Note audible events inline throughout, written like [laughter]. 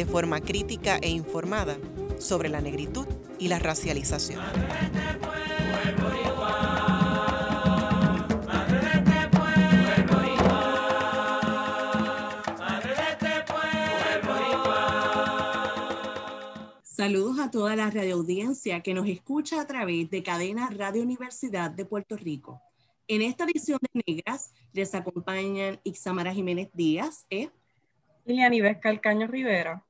de forma crítica e informada sobre la negritud y la racialización. Saludos a toda la radioaudiencia que nos escucha a través de Cadena Radio Universidad de Puerto Rico. En esta edición de Negras les acompañan Ixamara Jiménez Díaz ¿eh? y Lianives Calcaño Rivera.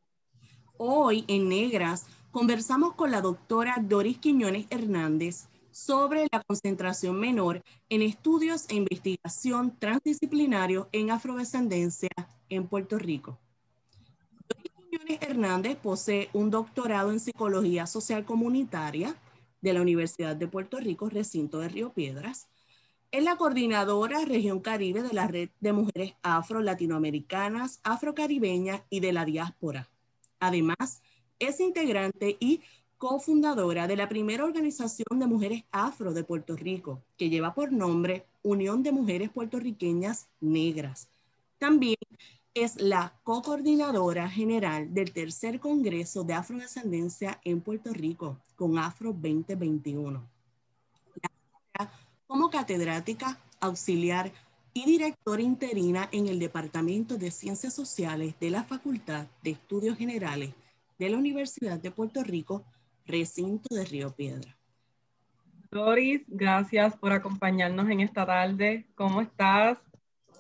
Hoy en Negras conversamos con la doctora Doris Quiñones Hernández sobre la concentración menor en estudios e investigación transdisciplinarios en afrodescendencia en Puerto Rico. Doris Quiñones Hernández posee un doctorado en psicología social comunitaria de la Universidad de Puerto Rico, recinto de Río Piedras. Es la coordinadora región Caribe de la Red de Mujeres Afro-Latinoamericanas, Afrocaribeñas y de la Diáspora. Además, es integrante y cofundadora de la primera organización de mujeres afro de Puerto Rico, que lleva por nombre Unión de Mujeres Puertorriqueñas Negras. También es la co-coordinadora general del tercer Congreso de Afrodescendencia en Puerto Rico, con Afro 2021. Como catedrática, auxiliar y directora interina en el Departamento de Ciencias Sociales de la Facultad de Estudios Generales de la Universidad de Puerto Rico, recinto de Río Piedra. Doris, gracias por acompañarnos en esta tarde. ¿Cómo estás?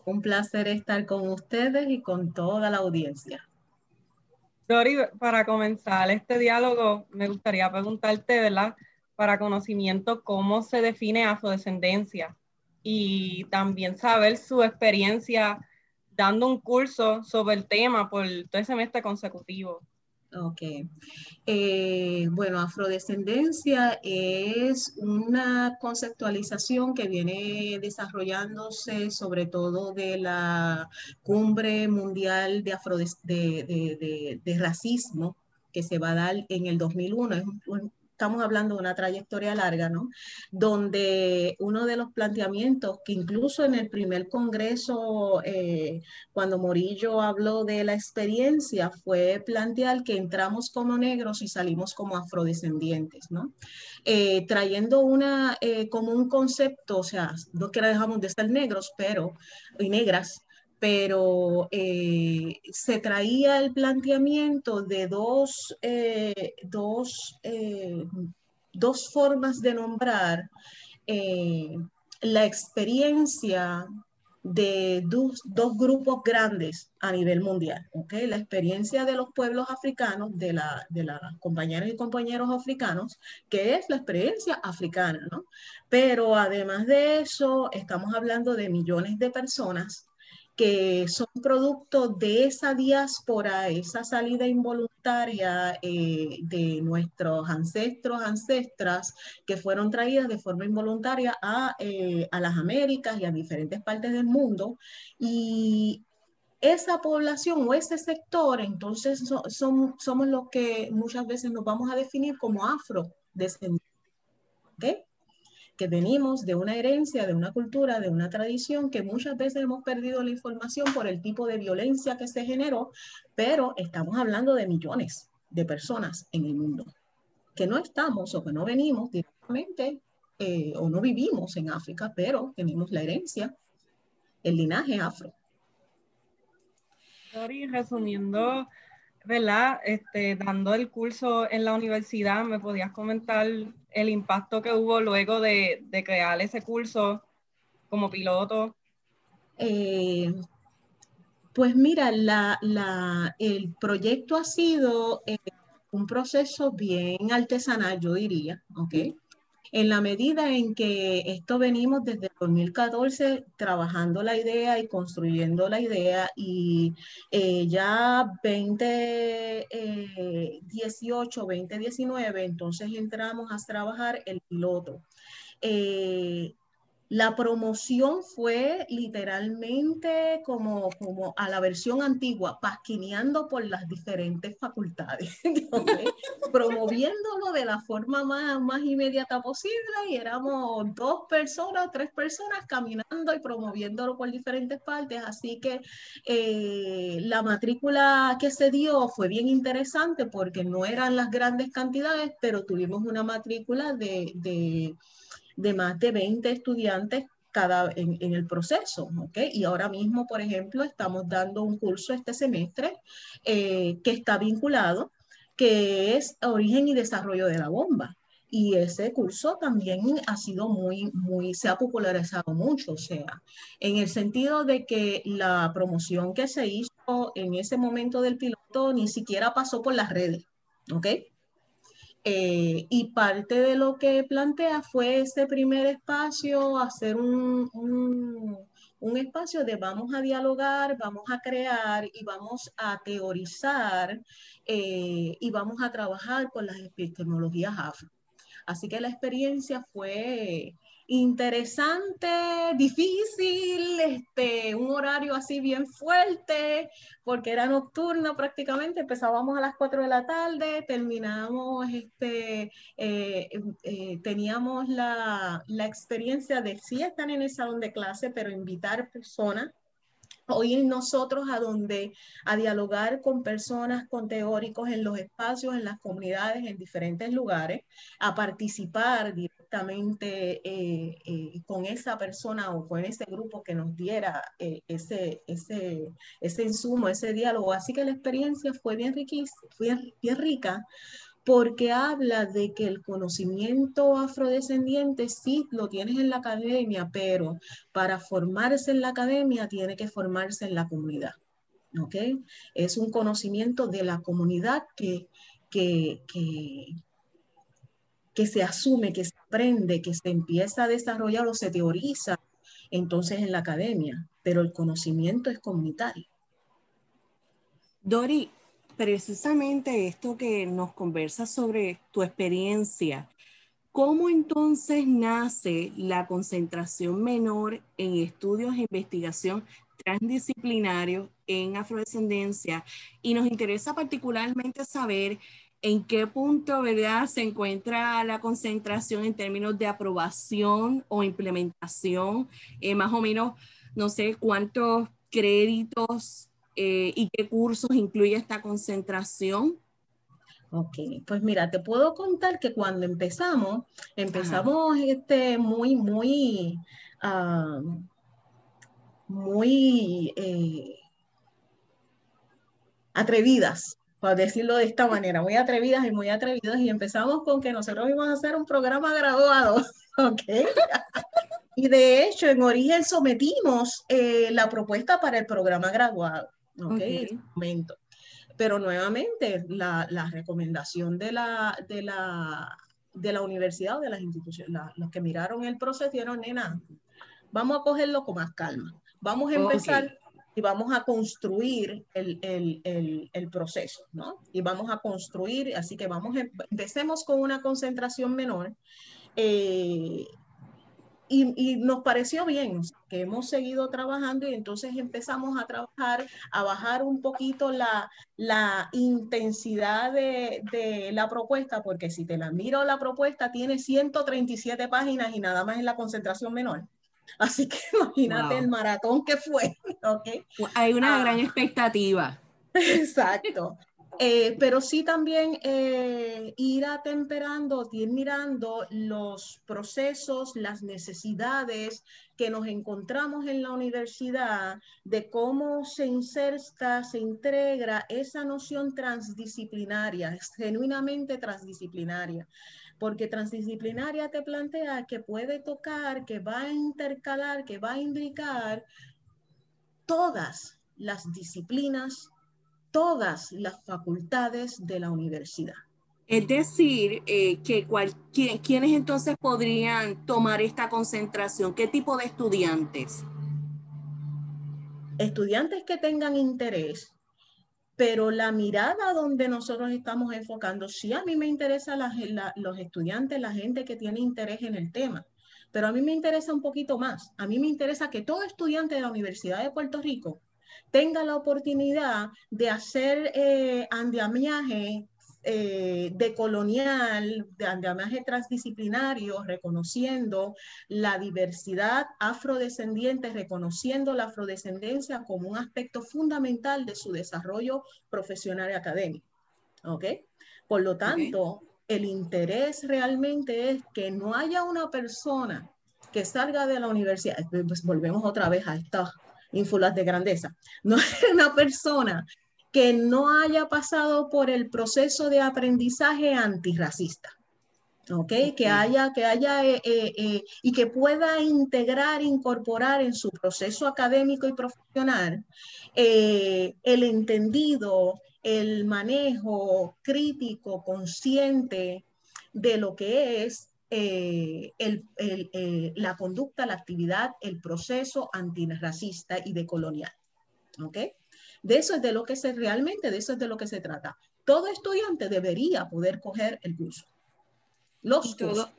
Un placer estar con ustedes y con toda la audiencia. Doris, para comenzar este diálogo, me gustaría preguntarte, ¿verdad? Para conocimiento, ¿cómo se define afrodescendencia? Y también saber su experiencia dando un curso sobre el tema por todo el semestre consecutivo. Ok. Eh, bueno, afrodescendencia es una conceptualización que viene desarrollándose sobre todo de la cumbre mundial de, de, de racismo que se va a dar en el 2001. Es un, estamos hablando de una trayectoria larga, ¿no? Donde uno de los planteamientos que incluso en el primer congreso, eh, cuando Morillo habló de la experiencia, fue plantear que entramos como negros y salimos como afrodescendientes, ¿no? Eh, trayendo una, eh, como un concepto, o sea, no que dejamos de ser negros, pero, y negras, pero eh, se traía el planteamiento de dos, eh, eh, dos, formas de nombrar la experiencia de dos, grupos grandes a nivel mundial. ¿okay? La experiencia de los pueblos africanos, de, la, de las compañeras y compañeros africanos, que es la experiencia africana. ¿no? Pero además de eso, estamos hablando de millones de personas que son producto de esa diáspora, esa salida involuntaria eh, de nuestros ancestros, ancestras, que fueron traídas de forma involuntaria a, eh, a las Américas y a diferentes partes del mundo. Y esa población o ese sector, entonces son, somos los que muchas veces nos vamos a definir como afrodescendientes. ¿okay? Que venimos de una herencia, de una cultura, de una tradición que muchas veces hemos perdido la información por el tipo de violencia que se generó, pero estamos hablando de millones de personas en el mundo que no estamos o que no venimos directamente eh, o no vivimos en África, pero tenemos la herencia, el linaje afro. resumiendo ¿verdad? Este, dando el curso en la universidad, ¿me podías comentar el impacto que hubo luego de, crear ese curso como piloto? Eh, pues mira, el proyecto ha sido eh, un proceso bien artesanal, yo diría, ¿ok? En la medida en que esto venimos desde 2014 trabajando la idea y construyendo la idea y eh, ya 20, 2018, 2019, entonces entramos a trabajar el piloto. Eh, la promoción fue literalmente como, como a la versión antigua, pasquineando por las diferentes facultades, [laughs] promoviéndolo de la forma más, más inmediata posible y éramos dos personas, tres personas caminando y promoviéndolo por diferentes partes. Así que eh, la matrícula que se dio fue bien interesante porque no eran las grandes cantidades, pero tuvimos una matrícula de, de de más de 20 estudiantes cada, en, el proceso, ¿ok? Y ahora mismo, por ejemplo, estamos dando un curso este semestre eh, que está vinculado, que es origen y desarrollo de la bomba. Y ese curso también ha sido muy, muy, se ha popularizado mucho, o sea, en el sentido de que la promoción que se hizo en ese momento del piloto ni siquiera pasó por las redes, ¿ok? Eh, y parte de lo que plantea fue ese primer espacio, hacer un, un, espacio de vamos a dialogar, vamos a crear y vamos a teorizar eh, y vamos a trabajar con las epistemologías afro. Así que la experiencia fue interesante, difícil, este, un horario así bien fuerte, porque era nocturno prácticamente, empezábamos a las 4 de la tarde, terminamos, este, eh, eh, teníamos la, la experiencia de sí estar en el salón de clase, pero invitar personas oír nosotros a donde, a dialogar con personas, con teóricos en los espacios, en las comunidades, en diferentes lugares, a participar directamente eh, eh, con esa persona o con ese grupo que nos diera eh, ese, ese, ese insumo, ese diálogo. Así que la experiencia fue bien, fue bien rica porque habla de que el conocimiento afrodescendiente sí lo tienes en la academia, pero para formarse en la academia tiene que formarse en la comunidad. ¿Ok? Es un conocimiento de la comunidad que, que, que, se asume, que se aprende, que se empieza a desarrollar o se teoriza entonces en la academia, pero el conocimiento es comunitario. Dori, precisamente esto que nos conversa sobre tu experiencia, ¿cómo entonces nace la concentración menor en estudios e investigación transdisciplinarios en afrodescendencia? Y nos interesa particularmente saber en qué punto ¿verdad? se encuentra la concentración en términos de aprobación o implementación, eh, más o menos, no sé cuántos créditos eh, y qué cursos incluye esta concentración? Ok, pues mira, te puedo contar que cuando empezamos, empezamos este, muy, muy, muy eh, atrevidas, para decirlo de esta manera, muy atrevidas y muy atrevidas, y empezamos con que nosotros íbamos a hacer un programa graduado, [laughs] ¿ok? y de hecho, en origen sometimos eh, la propuesta para el programa graduado. ¿ok? momento. Pero nuevamente, la, recomendación de la, de, la, de la universidad o de las instituciones, los que miraron el proceso, dijeron, nena, vamos a cogerlo con más calma. Vamos a empezar y vamos a construir el, el, el, proceso, ¿no? Y vamos a construir, así que vamos, em, empecemos con una concentración menor. Eh, y, nos pareció bien que hemos seguido trabajando y entonces empezamos a trabajar, a bajar un poquito la, la intensidad de, de, la propuesta, porque si te la miro, la propuesta tiene 137 páginas y nada más en la concentración menor. Así que [laughs] imagínate el maratón que fue. [laughs] ¿okay? Hay una gran ah. expectativa. [laughs] Exacto. Eh, pero sí también eh, ir atemperando, ir mirando los procesos, las necesidades que nos encontramos en la universidad, de cómo se inserta, se integra esa noción transdisciplinaria, genuinamente transdisciplinaria porque transdisciplinaria te plantea que puede tocar, que va a intercalar, que va a indicar todas las disciplinas todas las facultades de la universidad. Es decir, eh, que ¿quiénes entonces podrían tomar esta concentración? ¿Qué tipo de estudiantes? Estudiantes que tengan interés, pero la mirada donde nosotros estamos enfocando, sí a mí me interesa los estudiantes, la gente que tiene interés en el tema, pero a mí me interesa un poquito más. A mí me interesa que todo estudiante de la Universidad de Puerto Rico tenga la oportunidad de hacer eh, andamiaje eh, de colonial, de andamiaje transdisciplinario, reconociendo la diversidad afrodescendiente, reconociendo la afrodescendencia como un aspecto fundamental de su desarrollo profesional y académico. ¿Ok? Por lo tanto, el interés realmente es que no haya una persona que salga de la universidad, pues volvemos otra vez a estas ínfulas de grandeza, [laughs] no hay una persona que no haya pasado por el proceso de aprendizaje antirracista. ¿ok? Que haya, que haya eh, eh, eh, y que pueda integrar, incorporar en su proceso académico y profesional el entendido, el manejo crítico, consciente de lo que es la conducta, la actividad, el proceso antirracista y decolonial. ¿Ok? De eso es de lo que se realmente, de eso es de lo que se trata. Todo estudiante debería poder coger el curso. Los cursos.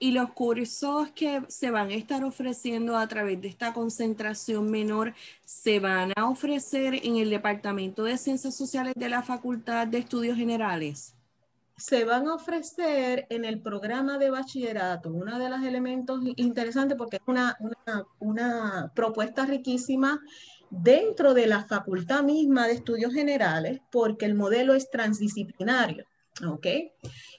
Y los cursos que se van a estar ofreciendo a través de esta concentración menor se van a ofrecer en el Departamento de Ciencias Sociales de la Facultad de Estudios Generales se van a ofrecer en el programa de bachillerato. Uno de los elementos interesantes porque es una, una, una propuesta riquísima dentro de la facultad misma de estudios generales porque el modelo es transdisciplinario. ¿Ok?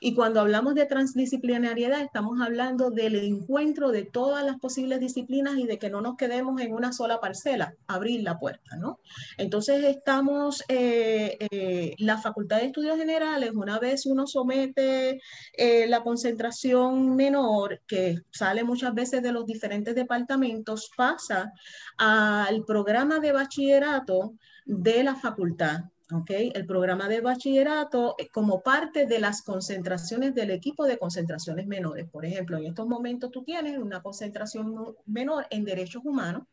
Y cuando hablamos de transdisciplinariedad, estamos hablando del encuentro de todas las posibles disciplinas y de que no nos quedemos en una sola parcela, abrir la puerta, ¿no? Entonces estamos, eh, eh, la Facultad de Estudios Generales, una vez uno somete eh, la concentración menor, que sale muchas veces de los diferentes departamentos, pasa al programa de bachillerato de la facultad. Okay. El programa de bachillerato eh, como parte de las concentraciones del equipo de concentraciones menores. Por ejemplo, en estos momentos tú tienes una concentración menor en derechos humanos,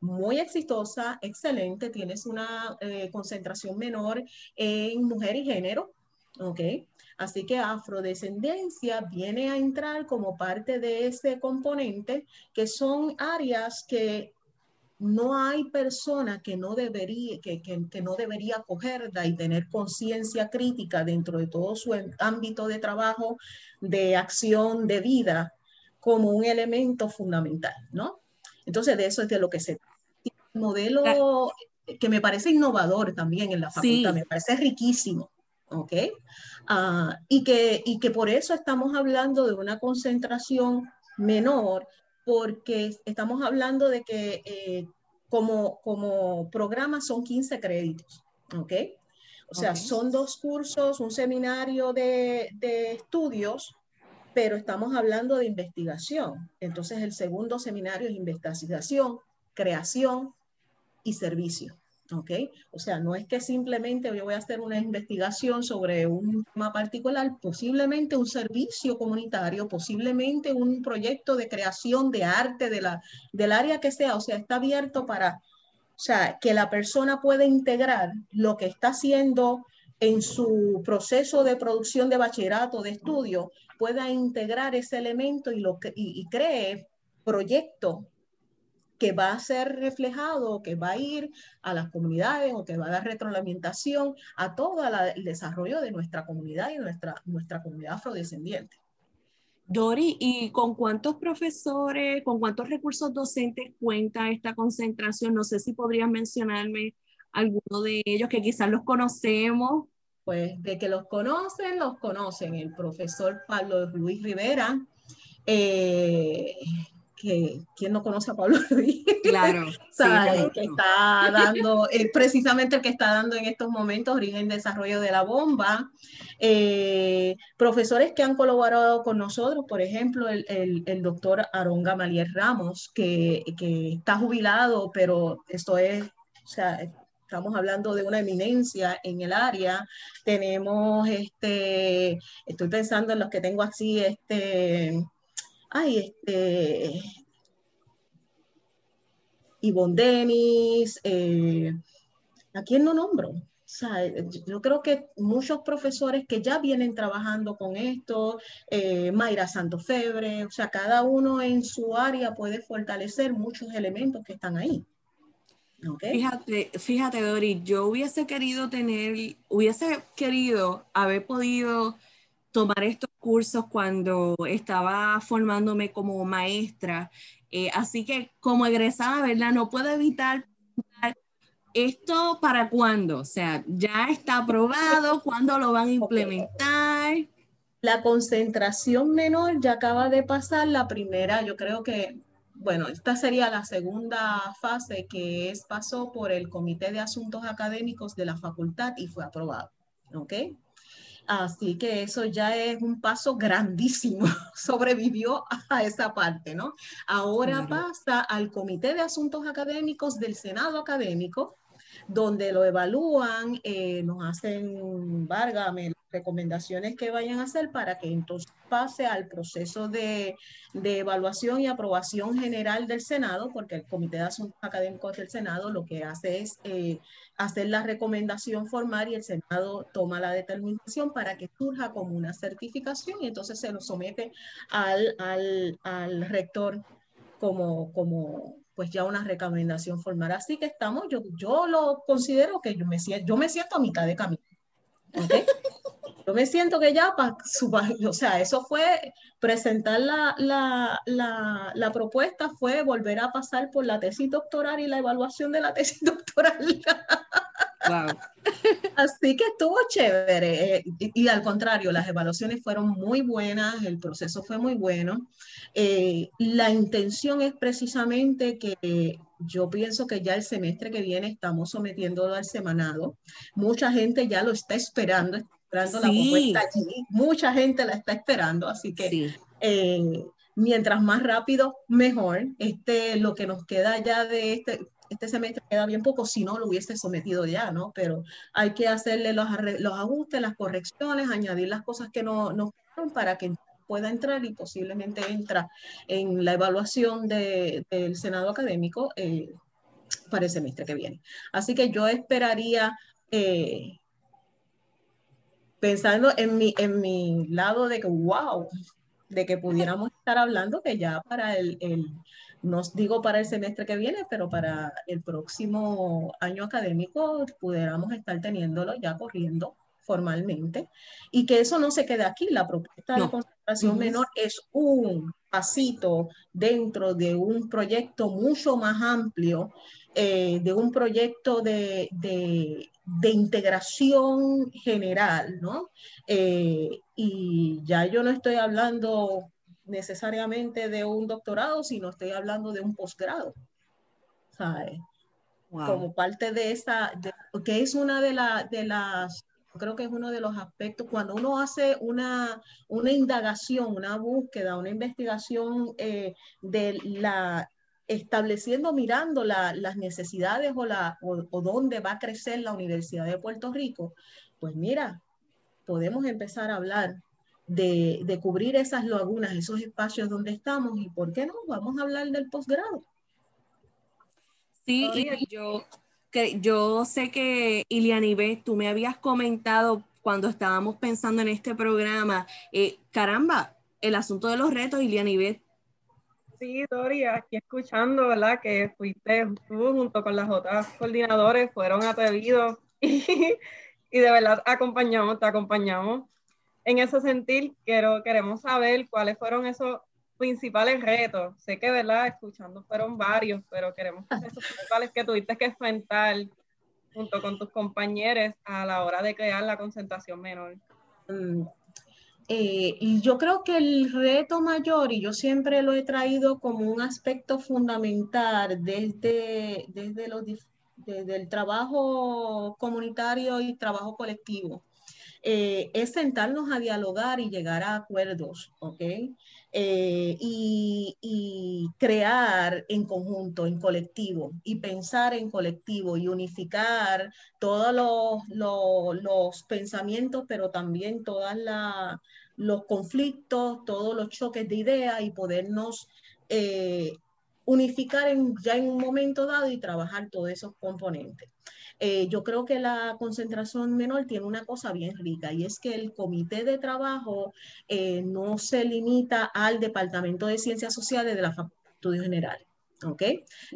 muy exitosa, excelente. Tienes una eh, concentración menor en mujer y género, ¿ok? Así que afrodescendencia viene a entrar como parte de ese componente, que son áreas que no hay persona que no debería, que, que, no debería cogerla y tener conciencia crítica dentro de todo su ámbito de trabajo, de acción, de vida, como un elemento fundamental, ¿no? Entonces, de eso es de lo que se trata. Modelo que me parece innovador también en la facultad, me parece riquísimo, ¿ok? Ah, y, que, y que por eso estamos hablando de una concentración menor porque estamos hablando de que eh, como, como programa son 15 créditos, ¿ok? O sea, son dos cursos, un seminario de, de estudios, pero estamos hablando de investigación. Entonces, el segundo seminario es investigación, creación y servicio. ¿Ok? O sea, no es que simplemente yo voy a hacer una investigación sobre un tema particular, posiblemente un servicio comunitario, posiblemente un proyecto de creación de arte de la, del área que sea, o sea, está abierto para, o sea, que la persona pueda integrar lo que está haciendo en su proceso de producción de bachillerato, de estudio, pueda integrar ese elemento y, lo y, y cree proyectos que va a ser reflejado, que va a ir a las comunidades o que va a dar retroalimentación a todo el desarrollo de nuestra comunidad y nuestra, nuestra comunidad afrodescendiente. Dori, ¿y con cuántos profesores, con cuántos recursos docentes cuenta esta concentración? No sé si podrías mencionarme alguno de ellos que quizás los conocemos. Pues de que los conocen, los conocen. El profesor Pablo Luis Rivera, eh, que quién no conoce a Pablo [laughs] Ruiz. Claro. que está dando, precisamente el que está dando en estos momentos origen desarrollo de la bomba. Eh, profesores que han colaborado con nosotros, por ejemplo, el, el, doctor Aarón Gamaliel Ramos, que, que, está jubilado, pero esto es, o sea, estamos hablando de una eminencia en el área. Tenemos, este, estoy pensando en los que tengo así, este, ay, este, Ivonne Denis, eh, ¿a quién no nombro? yo creo que muchos profesores que ya vienen trabajando con esto, eh, Mayra Santofebre, o sea, cada uno en su área puede fortalecer muchos elementos que están ahí. Fíjate, fíjate, Dori, yo hubiese querido tener, hubiese querido haber podido tomar estos cursos cuando estaba formándome como maestra. Eh, así que como egresada, ¿verdad? No puedo evitar ¿Esto para cuándo? O sea, ¿ya está aprobado? ¿Cuándo lo van a implementar? La concentración menor ya acaba de pasar la primera, yo creo que, bueno, esta sería la segunda fase que es, pasó por el Comité de Asuntos Académicos de la facultad y fue aprobado. ¿Ok? Así que eso ya es un paso grandísimo, [laughs] sobrevivió a esa parte, ¿no? Ahora pasa al Comité de Asuntos Académicos del Senado Académico, donde lo evalúan, eh, nos hacen, válgame, recomendaciones que vayan a hacer para que entonces pase al proceso de, evaluación y aprobación general del Senado, porque el Comité de Asuntos Académicos del Senado lo que hace es eh, hacer la recomendación formal y el Senado toma la determinación para que surja como una certificación y entonces se lo somete al, al rector como, como, pues ya una recomendación formal. Así que estamos, yo, yo lo considero que yo me, yo me siento a mitad de camino. [laughs] Yo me siento que ya, o sea, eso fue presentar la, la, la, la, propuesta, fue volver a pasar por la tesis doctoral y la evaluación de la tesis [laughs] doctoral. Así que estuvo chévere. Eh, y, al contrario, las evaluaciones fueron muy buenas, el proceso fue muy bueno. Eh, la intención es precisamente que yo pienso que ya el semestre que viene estamos sometiéndolo al semanado. Mucha gente ya lo está esperando, esperando la propuesta allí. Mucha gente la está esperando, así que eh, mientras más rápido, mejor. Este, lo que nos queda ya de este, este semestre queda bien poco, si no lo hubiese sometido ya, ¿no? Pero hay que hacerle los, los ajustes, las correcciones, añadir las cosas que no nos para que pueda entrar y posiblemente entra en la evaluación del Senado académico eh, para el semestre que viene. Así que yo esperaría, eh, pensando en mi, en mi lado de que, wow, de que pudiéramos estar hablando que ya para el no digo para el semestre que viene, pero para el próximo año académico pudiéramos estar teniéndolo ya corriendo formalmente y que eso no se quede aquí. La propuesta de concentración menor es un pasito dentro de un proyecto mucho más amplio, eh, de un proyecto de, de, integración general, ¿no? Eh, y ya yo no estoy hablando necesariamente de un doctorado, sino estoy hablando de un posgrado. ¿Sabes? Como parte de esa, que es una de, de las, creo que es uno de los aspectos, cuando uno hace una, una indagación, una búsqueda, una investigación eh, de la, estableciendo, mirando las necesidades o, la, o, o dónde va a crecer la Universidad de Puerto Rico, pues mira, podemos empezar a hablar de, cubrir esas lagunas, esos espacios donde estamos y por qué no, vamos a hablar del posgrado. Sí, y yo, que, yo sé que Ilianibet, tú me habías comentado cuando estábamos pensando en este programa, eh, caramba, el asunto de los retos, Ilianibet. Sí, Dori, aquí escuchando, ¿verdad? Que fuiste, tú junto con las otras coordinadores, fueron atrevidos [laughs] y, y de verdad acompañamos, te acompañamos en ese sentido, quiero, queremos saber cuáles fueron esos principales retos. Sé que, ¿verdad? Escuchando fueron varios, pero queremos saber esos principales que tuviste que enfrentar junto con tus compañeros a la hora de crear la concentración menor. Mm, eh, y yo creo que el reto mayor, y yo siempre lo he traído como un aspecto fundamental desde, desde, los, desde el trabajo comunitario y trabajo colectivo, eh, es sentarnos a dialogar y llegar a acuerdos, ¿ok? Eh, y, crear en conjunto, en colectivo, y pensar en colectivo y unificar todos los, pensamientos, pero también todos los conflictos, todos los choques de ideas y podernos eh, unificar ya en un momento dado y trabajar todos esos componentes. Eh, yo creo que la concentración menor tiene una cosa bien rica y es que el comité de trabajo eh, no se limita al Departamento de Ciencias Sociales de la Facultad de Estudios Generales. ¿Ok?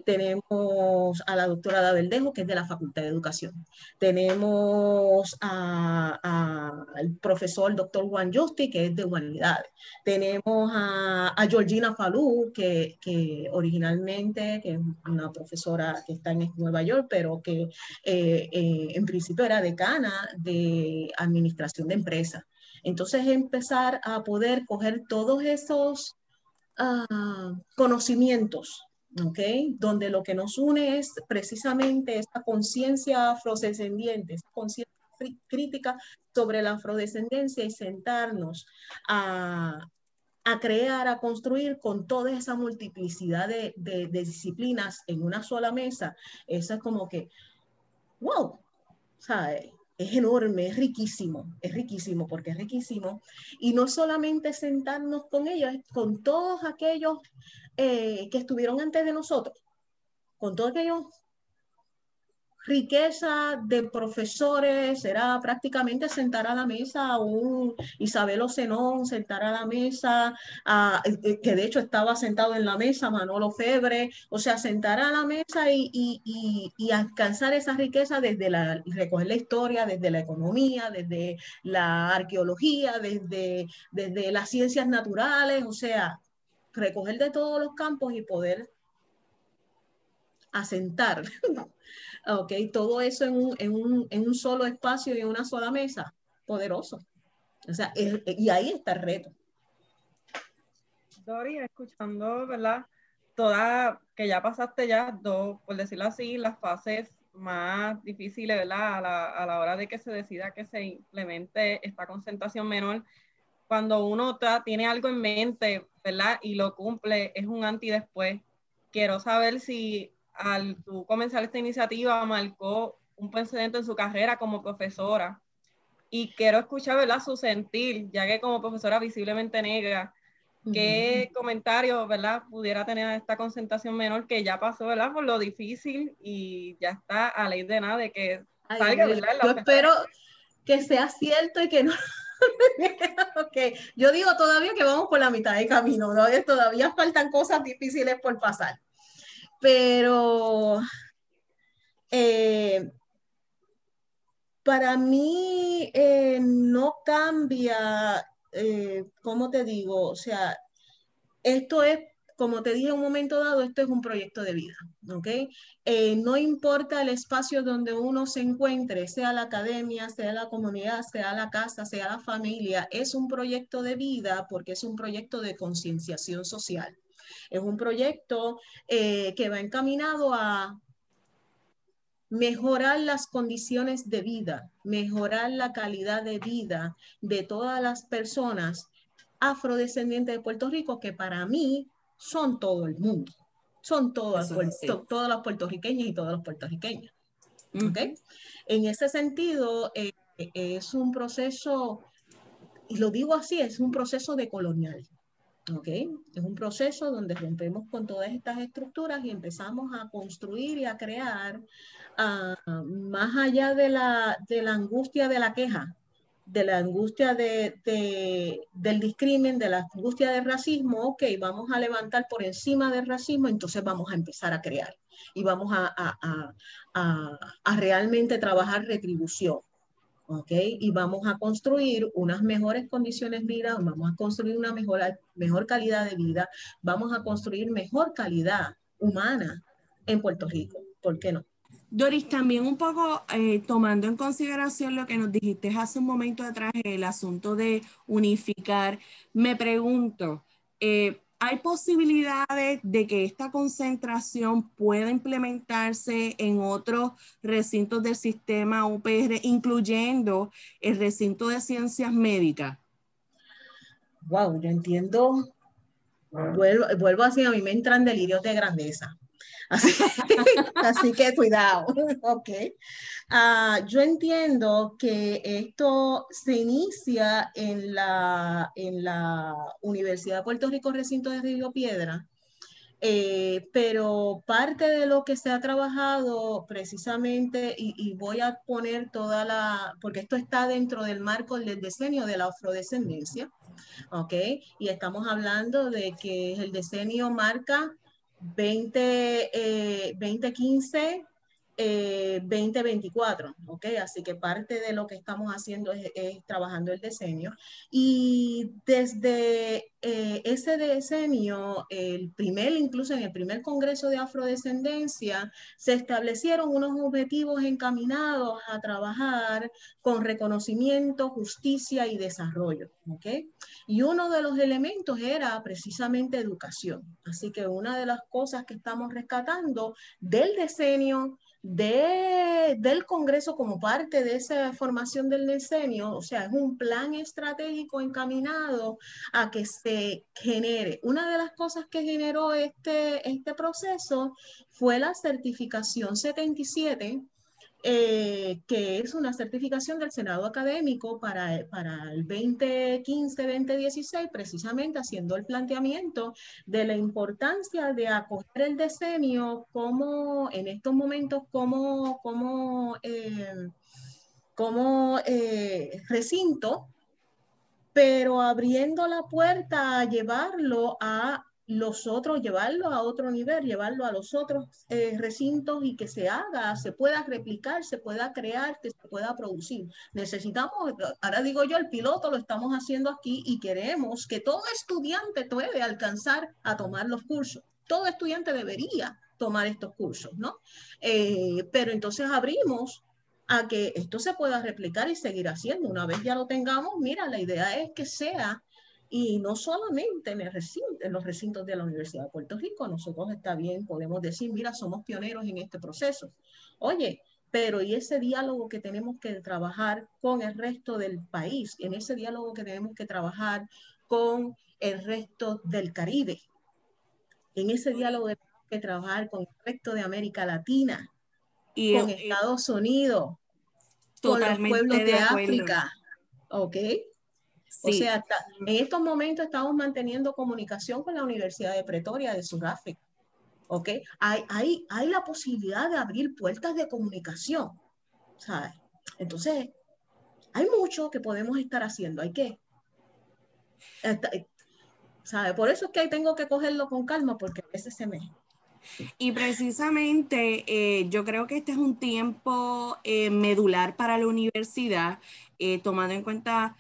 Tenemos a la doctora Daveldejo, que es de la Facultad de Educación. Tenemos al profesor doctor Juan Justi, que es de Humanidades. Tenemos a, Georgina Falú, que, originalmente que es una profesora que está en Nueva York, pero que eh, eh, en principio era decana de Administración de Empresas. Entonces, empezar a poder coger todos esos ah, conocimientos ¿okay? donde lo que nos une es precisamente esta conciencia afrodescendiente, esta conciencia crítica sobre la afrodescendencia y sentarnos a, a crear, a construir con toda esa multiplicidad de, de, disciplinas en una sola mesa, eso es como que, wow, ¿sabes? Es enorme, es riquísimo, es riquísimo porque es riquísimo. Y no solamente sentarnos con ellos, con todos aquellos eh, que estuvieron antes de nosotros, con todos aquellos riqueza de profesores, era prácticamente sentar a la mesa a un Isabel Ocenón, sentar a la mesa, a, eh, que de hecho estaba sentado en la mesa, Manolo Febre, o sea, sentar a la mesa y, y, y, alcanzar esa riqueza desde la, recoger la historia, desde la economía, desde la arqueología, desde, desde las ciencias naturales, o sea, recoger de todos los campos y poder asentar, [laughs] ok, todo eso en un, en, un, en un, solo espacio y en una sola mesa, poderoso. O sea, y ahí está el reto. Dori, escuchando, ¿verdad? Toda, que ya pasaste ya dos, por decirlo así, las fases más difíciles, ¿verdad? A la, a la hora de que se decida que se implemente esta concentración menor, cuando uno tiene algo en mente, ¿verdad? Y lo cumple, es un anti después. Quiero saber si al tú comenzar esta iniciativa marcó un precedente en su carrera como profesora. Y quiero escuchar, ¿verdad? Su sentir, ya que como profesora visiblemente negra, ¿qué comentario, ¿verdad? Pudiera tener esta concentración menor que ya pasó, ¿verdad? Por lo difícil y ya está a ley de nada de que salga, ¿verdad? Yo espero que sea cierto y que no, [laughs] okay. Yo digo todavía que vamos por la mitad de camino, ¿no? todavía faltan cosas difíciles por pasar. Pero eh, para mí eh, no cambia, eh, ¿cómo te digo? O sea, esto es como te dije en un momento dado, esto es un proyecto de vida, ¿ok? Eh, no importa el espacio donde uno se encuentre, sea la academia, sea la comunidad, sea la casa, sea la familia, es un proyecto de vida porque es un proyecto de concienciación social. Es un proyecto eh, que va encaminado a mejorar las condiciones de vida, mejorar la calidad de vida de todas las personas afrodescendientes de Puerto Rico, que para mí son todo el mundo, son todas, todas las puertorriqueñas y todos los puertorriqueños. En ese sentido, eh, es un proceso, y lo digo así, es un proceso de ¿okay? Es un proceso donde rompemos con todas estas estructuras y empezamos a construir y a crear, ah, más allá de la, de la angustia de la queja, de la angustia de, del discrimen, de la angustia del racismo, ok, vamos a levantar por encima del racismo, entonces vamos a empezar a crear y vamos a, a, realmente trabajar retribución. ¿Ok? Y vamos a construir unas mejores condiciones de vida, vamos a construir una mejor, mejor calidad de vida, vamos a construir mejor calidad humana en Puerto Rico. ¿Por qué no? Doris, también un poco eh, tomando en consideración lo que nos dijiste hace un momento atrás, el asunto de unificar, me pregunto, eh, ¿hay posibilidades de que esta concentración pueda implementarse en otros recintos del sistema UPR, incluyendo el recinto de ciencias médicas? Wow, yo entiendo. Vuelvo, vuelvo así, a mí me entran delirios de grandeza. [laughs] Así, que cuidado, [laughs] ok. Ah, yo entiendo que esto se inicia en la, en la Universidad de Puerto Rico, recinto de Río Piedra, Eh, pero parte de lo que se ha trabajado precisamente, y, voy a poner toda la, porque esto está dentro del marco del decenio de la afrodescendencia, ¿ok? Y estamos hablando de que el decenio marca 20, 2015 2024, eh, ¿ok? Así que parte de lo que estamos haciendo es, trabajando el diseño. Y desde eh, ese diseño, el primer, incluso en el primer Congreso de Afrodescendencia, se establecieron unos objetivos encaminados a trabajar con reconocimiento, justicia y desarrollo, ¿ok? Y uno de los elementos era precisamente educación. Así que una de las cosas que estamos rescatando del diseño de, del Congreso como parte de esa formación del decenio, o sea, es un plan estratégico encaminado a que se genere. Una de las cosas que generó este, este proceso fue la certificación 77 eh, que es una certificación del Senado académico para, para el 2015-2016, precisamente haciendo el planteamiento de la importancia de acoger el decenio como en estos momentos como, como, eh, como eh, recinto, pero abriendo la puerta a llevarlo a los otros, llevarlo a otro nivel, llevarlo a los otros eh, recintos y que se haga, se pueda replicar, se pueda crear, que se pueda producir. Necesitamos, ahora digo yo, el piloto lo estamos haciendo aquí y queremos que todo estudiante puede alcanzar a tomar los cursos. Todo estudiante debería tomar estos cursos, ¿no? Eh, pero entonces abrimos a que esto se pueda replicar y seguir haciendo. Una vez ya lo tengamos, mira, la idea es que sea y no solamente en, el recinto, en los recintos de la Universidad de Puerto Rico, nosotros está bien, podemos decir, mira, somos pioneros en este proceso. Oye, pero y ese diálogo que tenemos que trabajar con el resto del país, en ese diálogo que tenemos que trabajar con el resto del Caribe, en ese diálogo que tenemos que trabajar con el resto de América Latina, y, con Estados Unidos, con los pueblos de, de África, ¿ok? O sea, en estos momentos estamos manteniendo comunicación con la Universidad de Pretoria de Sudáfrica. ¿Ok? Hay, hay, hay la posibilidad de abrir puertas de comunicación. ¿Sabes? Entonces, hay mucho que podemos estar haciendo. Hay que. ¿Sabe? Por eso es que tengo que cogerlo con calma porque a veces se me. Y precisamente eh, yo creo que este es un tiempo eh, medular para la universidad, eh, tomando en cuenta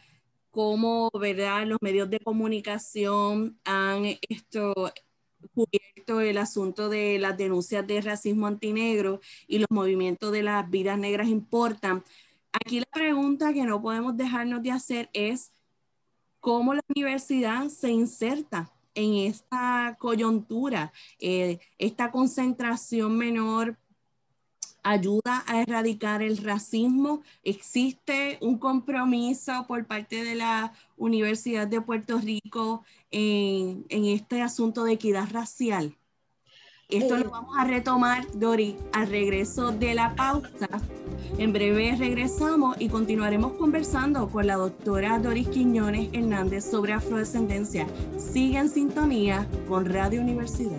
cómo ¿verdad? los medios de comunicación han esto, cubierto el asunto de las denuncias de racismo antinegro y los movimientos de las vidas negras importan. Aquí la pregunta que no podemos dejarnos de hacer es cómo la universidad se inserta en esta coyuntura, eh, esta concentración menor ayuda a erradicar el racismo. Existe un compromiso por parte de la Universidad de Puerto Rico en, este asunto de equidad racial. Esto lo eh, vamos a retomar, Dori, al regreso de la pausa. En breve regresamos y continuaremos conversando con la doctora Doris Quiñones Hernández sobre afrodescendencia. Sigue en sintonía con Radio Universidad.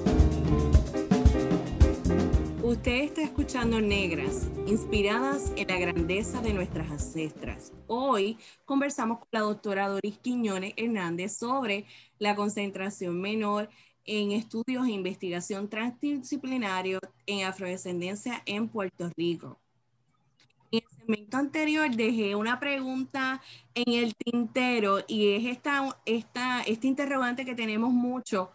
Usted está escuchando Negras, inspiradas en la grandeza de nuestras ancestras. Hoy conversamos con la doctora Doris Quiñones Hernández sobre la concentración menor en estudios e investigación transdisciplinario en afrodescendencia en Puerto Rico. En el segmento anterior dejé una pregunta en el tintero y es esta, esta, este interrogante que tenemos mucho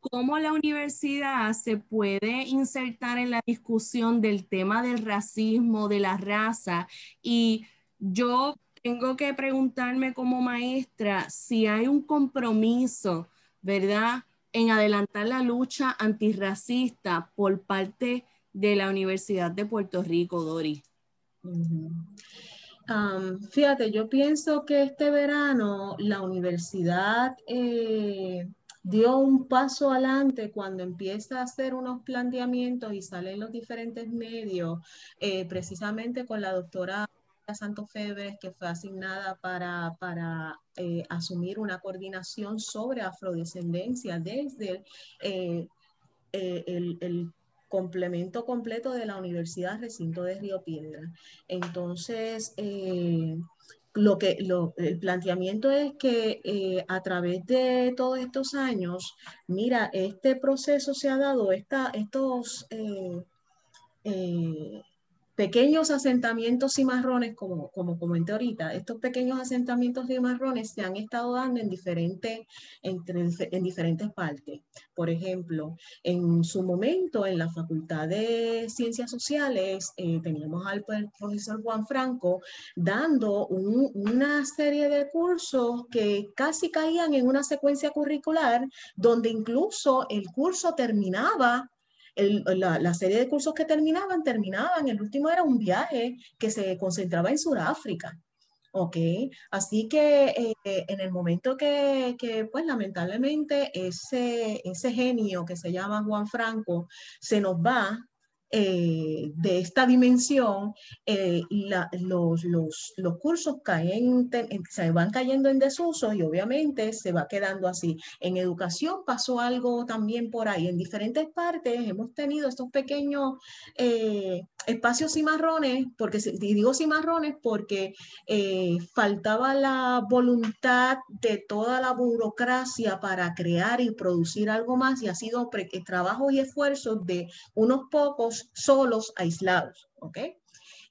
cómo la universidad se puede insertar en la discusión del tema del racismo, de la raza. Y yo tengo que preguntarme como maestra si hay un compromiso, ¿verdad? en adelantar la lucha antirracista por parte de la Universidad de Puerto Rico, Dori? fíjate, yo pienso que este verano la universidad eh, dio un paso adelante cuando empieza a hacer unos planteamientos y salen los diferentes medios, eh, precisamente con la doctora Santos Febres, que fue asignada para, para eh, asumir una coordinación sobre afrodescendencia desde el, el complemento completo de la Universidad Recinto de Río Piedra. Entonces, eh, lo que el planteamiento es que eh, a través de todos estos años, mira, este proceso se ha dado, esta, estos eh, pequeños asentamientos cimarrones, como, como comenté ahorita, estos pequeños asentamientos cimarrones se han estado dando en, diferentes en diferentes partes. Por ejemplo, en su momento en la Facultad de Ciencias Sociales eh, teníamos al profesor Juan Franco dando una serie de cursos que casi caían en una secuencia curricular donde incluso el curso terminaba la, serie de cursos que terminaban, terminaban. El último era un viaje que se concentraba en Sudáfrica. ¿ok? Así que eh, en el momento que, que, pues lamentablemente ese, ese genio que se llama Juan Franco se nos va, eh, de esta dimensión, eh, los, los, los, cursos caen, se van cayendo en desuso y obviamente se va quedando así. En educación pasó algo también por ahí. En diferentes partes hemos tenido estos pequeños eh, espacios cimarrones, porque digo cimarrones porque faltaba la voluntad de toda la burocracia para crear y producir algo más y ha sido trabajo y esfuerzo de unos pocos solos, aislados, ¿ok?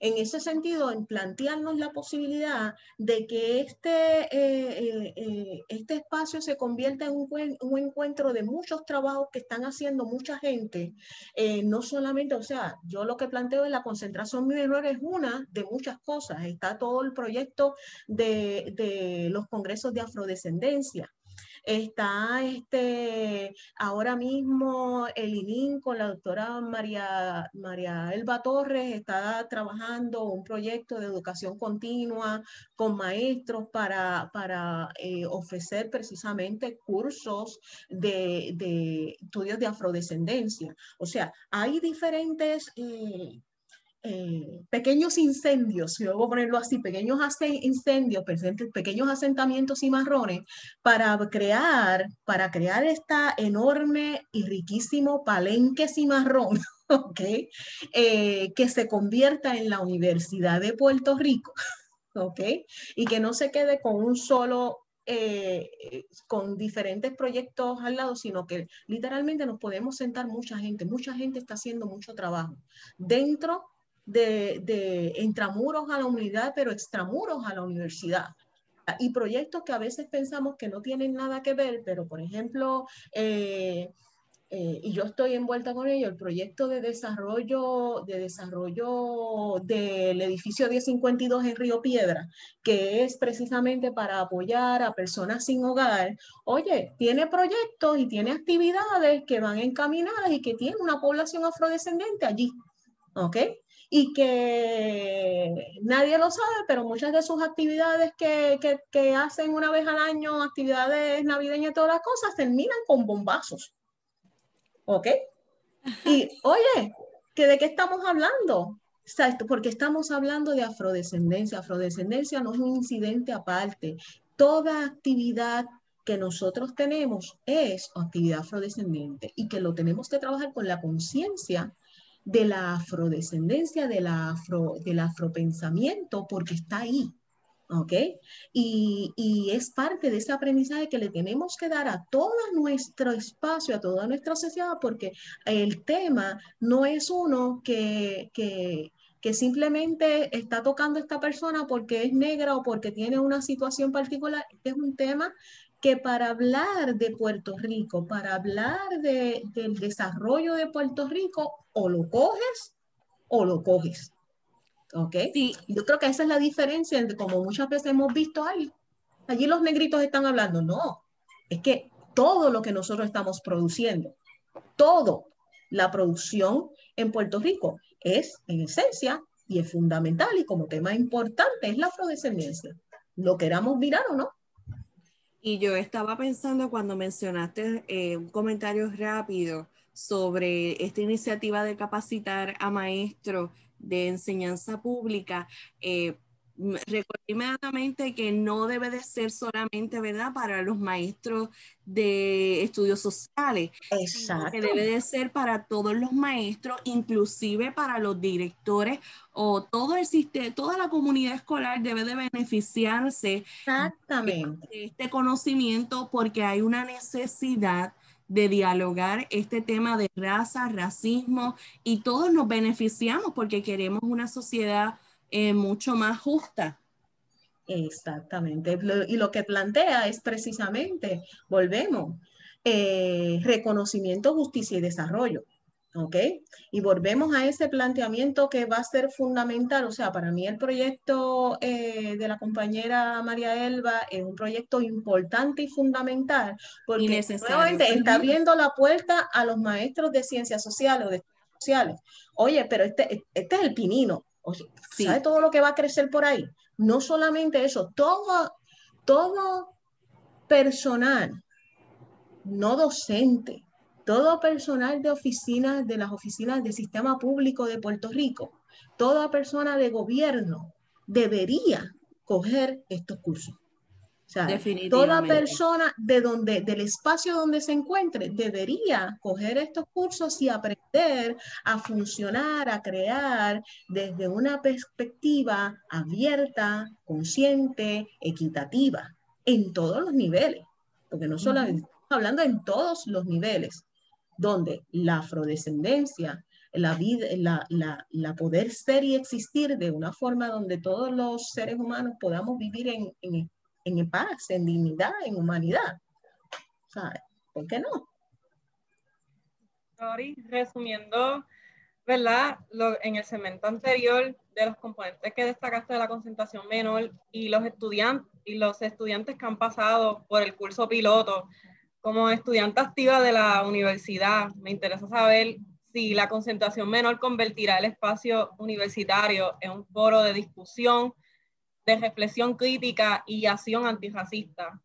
En ese sentido, en plantearnos la posibilidad de que este, eh, eh, eh, este espacio se convierta en un, encuentro de muchos trabajos que están haciendo mucha gente, no solamente, o sea, yo lo que planteo es la concentración menor es una de muchas cosas. Está todo el proyecto de los congresos de afrodescendencia, Está este, ahora mismo el ININ con la doctora María, María Elba Torres, está trabajando un proyecto de educación continua con maestros para, para eh, ofrecer precisamente cursos de, de, estudios de afrodescendencia. O sea, hay diferentes... Eh, eh, pequeños incendios, si a ponerlo así, pequeños incendios, pequeños asentamientos y marrones para crear, para crear esta enorme y riquísimo palenque cimarrón, [laughs] ¿ok? Eh, que se convierta en la Universidad de Puerto Rico, [laughs] ¿ok? Y que no se quede con un solo eh, con diferentes proyectos al lado, sino que literalmente nos podemos sentar mucha gente, mucha gente está haciendo mucho trabajo dentro de, de intramuros a la unidad, pero extramuros a la universidad y proyectos que a veces pensamos que no tienen nada que ver, pero por ejemplo, eh, eh, y yo estoy envuelta con ello, el proyecto de desarrollo, de desarrollo del edificio 1052 en Río Piedra, que es precisamente para apoyar a personas sin hogar. Oye, tiene proyectos y tiene actividades que van encaminadas y que tiene una población afrodescendente allí. ¿Ok? Y que nadie lo sabe, pero muchas de sus actividades que, que, hacen una vez al año, actividades navideñas y todas las cosas, terminan con bombazos. ¿Ok? Y oye, ¿que ¿de qué estamos hablando? Porque estamos hablando de afrodescendencia. Afrodescendencia no es un incidente aparte. Toda actividad que nosotros tenemos es actividad afrodescendiente y que lo tenemos que trabajar con la conciencia de la afrodescendencia, de la afro, del afropensamiento, porque está ahí. ¿Ok? Y, y, es parte de ese aprendizaje que le tenemos que dar a todo nuestro espacio, a toda nuestra sociedad, porque el tema no es uno que, que, que simplemente está tocando esta persona porque es negra o porque tiene una situación particular. es un tema que para hablar de Puerto Rico, para hablar de, del desarrollo de Puerto Rico, o lo coges o lo coges. ¿Ok? Sí. Yo creo que esa es la diferencia entre como muchas veces hemos visto ahí. Allí los negritos están hablando. No, es que todo lo que nosotros estamos produciendo, todo la producción en Puerto Rico es en esencia y es fundamental y como tema importante es la afrodescendencia, lo queramos mirar o no. Y yo estaba pensando cuando mencionaste eh, un comentario rápido sobre esta iniciativa de capacitar a maestros de enseñanza pública. Eh, Recuerdo inmediatamente que no debe de ser solamente, ¿verdad?, para los maestros de estudios sociales, Exacto. que debe de ser para todos los maestros, inclusive para los directores o todo el sistema, toda la comunidad escolar debe de beneficiarse Exactamente. de este conocimiento porque hay una necesidad de dialogar este tema de raza, racismo y todos nos beneficiamos porque queremos una sociedad eh, mucho más justa. Exactamente. Y lo que plantea es precisamente, volvemos, eh, reconocimiento, justicia y desarrollo. ¿Ok? Y volvemos a ese planteamiento que va a ser fundamental. O sea, para mí el proyecto eh, de la compañera María Elba es un proyecto importante y fundamental porque nuevamente está abriendo la puerta a los maestros de ciencias sociales o de sociales. Oye, pero este, este es el pinino. ¿Sabe todo lo que va a crecer por ahí? No solamente eso, todo, todo personal, no docente, todo personal de oficinas, de las oficinas del sistema público de Puerto Rico, toda persona de gobierno debería coger estos cursos. O sea, toda persona de donde, del espacio donde se encuentre debería coger estos cursos y aprender a funcionar, a crear desde una perspectiva abierta, consciente, equitativa, en todos los niveles. Porque no solamente estamos hablando en todos los niveles, donde la afrodescendencia, la, vida, la, la, la, poder ser y existir de una forma donde todos los seres humanos podamos vivir en, en, en paz, en dignidad, en humanidad. ¿Por qué no? resumiendo, ¿verdad? en el segmento anterior de los componentes que destacaste de la concentración menor y los estudiantes y los estudiantes que han pasado por el curso piloto, como estudiante activa de la universidad, me interesa saber si la concentración menor convertirá el espacio universitario en un foro de discusión de reflexión crítica y acción antirracista?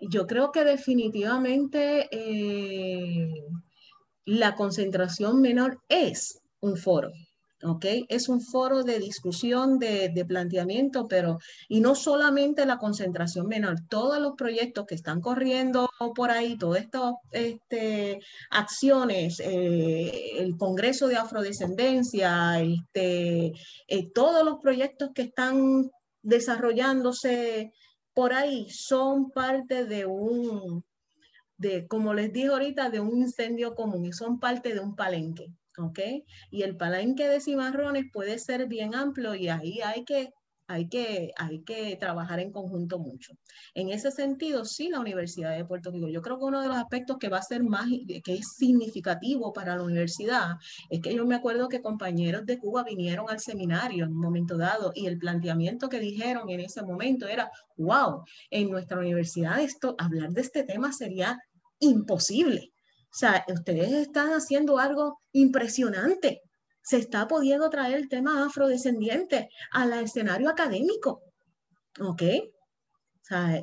Yo creo que definitivamente eh, la concentración menor es un foro. ¿Ok? Es un foro de discusión, de, planteamiento, pero, y no solamente la concentración menor, todos los proyectos que están corriendo por ahí, todas estas este, acciones, eh, el Congreso de Afrodescendencia, este, eh, todos los proyectos que están desarrollándose por ahí son parte de un, de, como les dije ahorita, de un incendio común y son parte de un palenque. ¿Ok? Y el palenque de cimarrones puede ser bien amplio y ahí hay que hay que, hay que trabajar en conjunto mucho. En ese sentido, sí, la Universidad de Puerto Rico, yo creo que uno de los aspectos que va a ser más, que es significativo para la universidad, es que yo me acuerdo que compañeros de Cuba vinieron al seminario en un momento dado y el planteamiento que dijeron en ese momento era, wow, en nuestra universidad esto, hablar de este tema sería imposible. O sea, ustedes están haciendo algo impresionante se está pudiendo traer el tema afrodescendiente al escenario académico. ¿Ok?